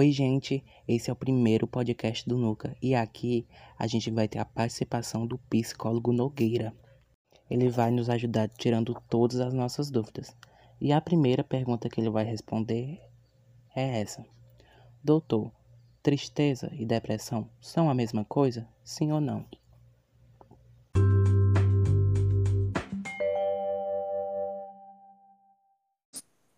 Oi, gente, esse é o primeiro podcast do Nuca e aqui a gente vai ter a participação do psicólogo Nogueira. Ele vai nos ajudar tirando todas as nossas dúvidas. E a primeira pergunta que ele vai responder é essa: Doutor, tristeza e depressão são a mesma coisa? Sim ou não?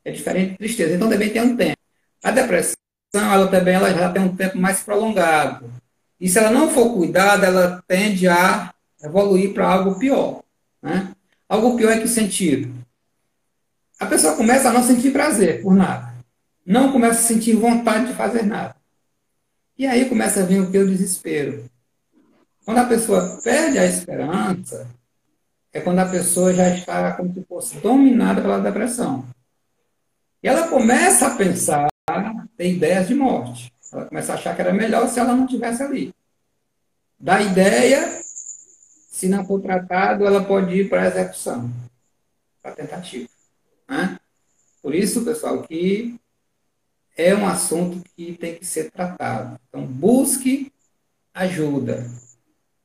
É diferente de tristeza, então também tem um tempo. A depressão ela também ela já tem um tempo mais prolongado. E se ela não for cuidada, ela tende a evoluir para algo pior. Né? Algo pior em que sentido? A pessoa começa a não sentir prazer por nada. Não começa a sentir vontade de fazer nada. E aí começa a vir o que? O desespero. Quando a pessoa perde a esperança, é quando a pessoa já está como se fosse dominada pela depressão. E ela começa a pensar ter ideias de morte. Ela começa a achar que era melhor se ela não tivesse ali. Da ideia, se não for tratado, ela pode ir para a execução, para a tentativa. Né? Por isso, pessoal, que é um assunto que tem que ser tratado. Então, busque ajuda.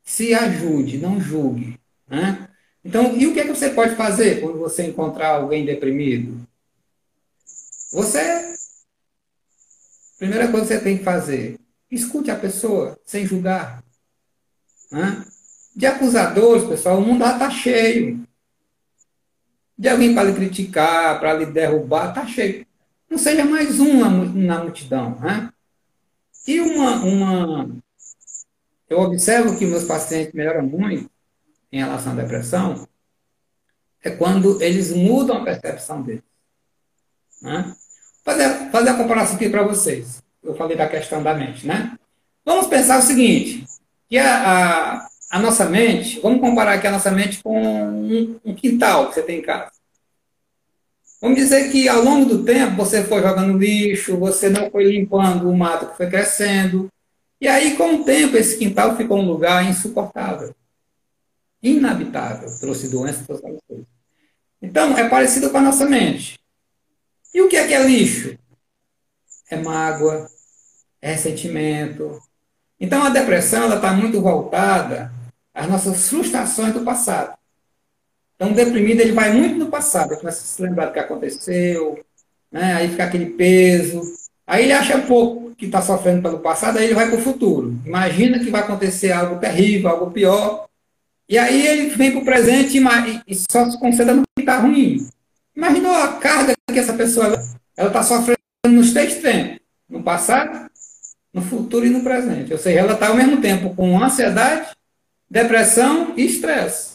Se ajude, não julgue. Né? Então, e o que, é que você pode fazer quando você encontrar alguém deprimido? Você Primeira coisa que você tem que fazer, escute a pessoa sem julgar. Né? De acusadores, pessoal, o mundo já está cheio. De alguém para lhe criticar, para lhe derrubar, está cheio. Não seja mais um na, multidão. Né? E uma, uma. Eu observo que meus pacientes melhoram muito em relação à depressão, é quando eles mudam a percepção deles. Né? Fazer, fazer a comparação aqui para vocês. Eu falei da questão da mente, né? Vamos pensar o seguinte, que a, a, a nossa mente, vamos comparar aqui a nossa mente com um, um quintal que você tem em casa. Vamos dizer que ao longo do tempo você foi jogando lixo, você não foi limpando o mato que foi crescendo. E aí, com o tempo, esse quintal ficou um lugar insuportável, inabitável, trouxe doenças, trouxe coisas. Então, é parecido com a nossa mente. E o que é que é lixo? É mágoa, é ressentimento. Então a depressão está muito voltada às nossas frustrações do passado. Então o deprimido ele vai muito no passado, ele começa a se lembrar do que aconteceu, né? aí fica aquele peso. Aí ele acha pouco que está sofrendo pelo passado, aí ele vai para o futuro. Imagina que vai acontecer algo terrível, algo pior. E aí ele vem para o presente e, e só se concentra no que está ruim. Imaginou a carga que essa pessoa ela está sofrendo nos três tempos, no passado, no futuro e no presente. Ou seja, ela está ao mesmo tempo com ansiedade, depressão e estresse.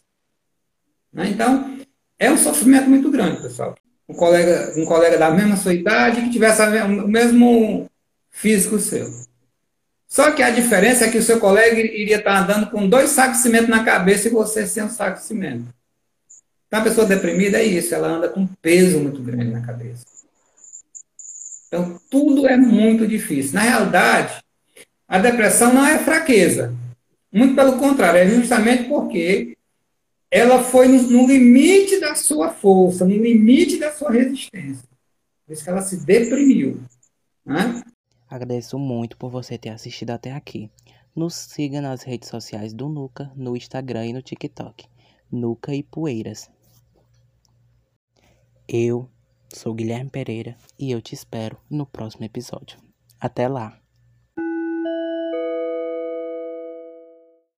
Né? Então, é um sofrimento muito grande, pessoal. Um colega, um colega da mesma sua idade que tivesse o mesmo físico seu. Só que a diferença é que o seu colega iria estar andando com dois sacos de cimento na cabeça e você sem um saco de cimento. Então, a pessoa deprimida é isso, ela anda com peso muito grande na cabeça. Então, tudo é muito difícil. Na realidade, a depressão não é fraqueza. Muito pelo contrário, é justamente porque ela foi no, limite da sua força, no limite da sua resistência. Por isso que ela se deprimiu. Né? Agradeço muito por você ter assistido até aqui. Nos siga nas redes sociais do Nuca, no Instagram e no TikTok. Nuca e Poeiras. Eu sou Guilherme Pereira e eu te espero no próximo episódio. Até lá!